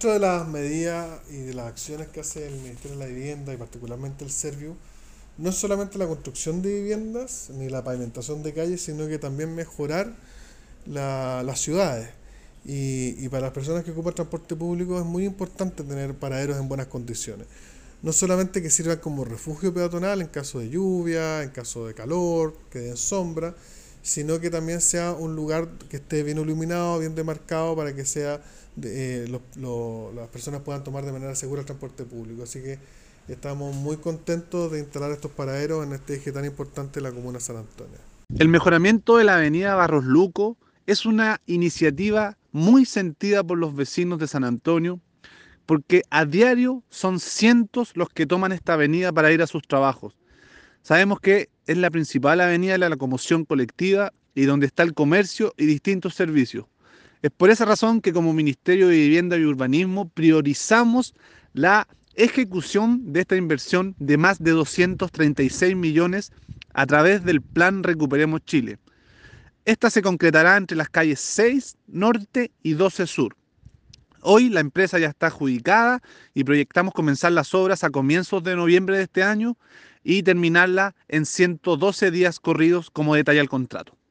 Dentro de las medidas y de las acciones que hace el Ministerio de la Vivienda y particularmente el Serviu, no es solamente la construcción de viviendas ni la pavimentación de calles, sino que también mejorar la- las ciudades. Y, y para las personas que ocupan transporte público es muy importante tener paraderos en buenas condiciones. No solamente que sirvan como refugio peatonal en caso de lluvia, en caso de calor, que den sombra, sino que también sea un lugar que esté bien iluminado, bien demarcado para que sea de- eh, las personas puedan tomar de manera segura el transporte público. Así que estamos muy contentos de instalar estos paraderos en este eje tan importante de la comuna San Antonio. El mejoramiento de la avenida Barros Luco es una iniciativa muy sentida por los vecinos de San Antonio, porque a diario son cientos los que toman esta avenida para ir a sus trabajos. Sabemos que es la principal avenida de la locomoción colectiva y donde está el comercio y distintos servicios. Es por esa razón que como Ministerio de Vivienda y Urbanismo priorizamos la ejecución de esta inversión de más de 236 millones a través del Plan Recuperemos Chile. Esta se concretará entre las calles 6 Norte y 12 Sur. Hoy la empresa ya está adjudicada y proyectamos comenzar las obras a comienzos de noviembre de este año y terminarla en 112 días corridos como detalla el contrato.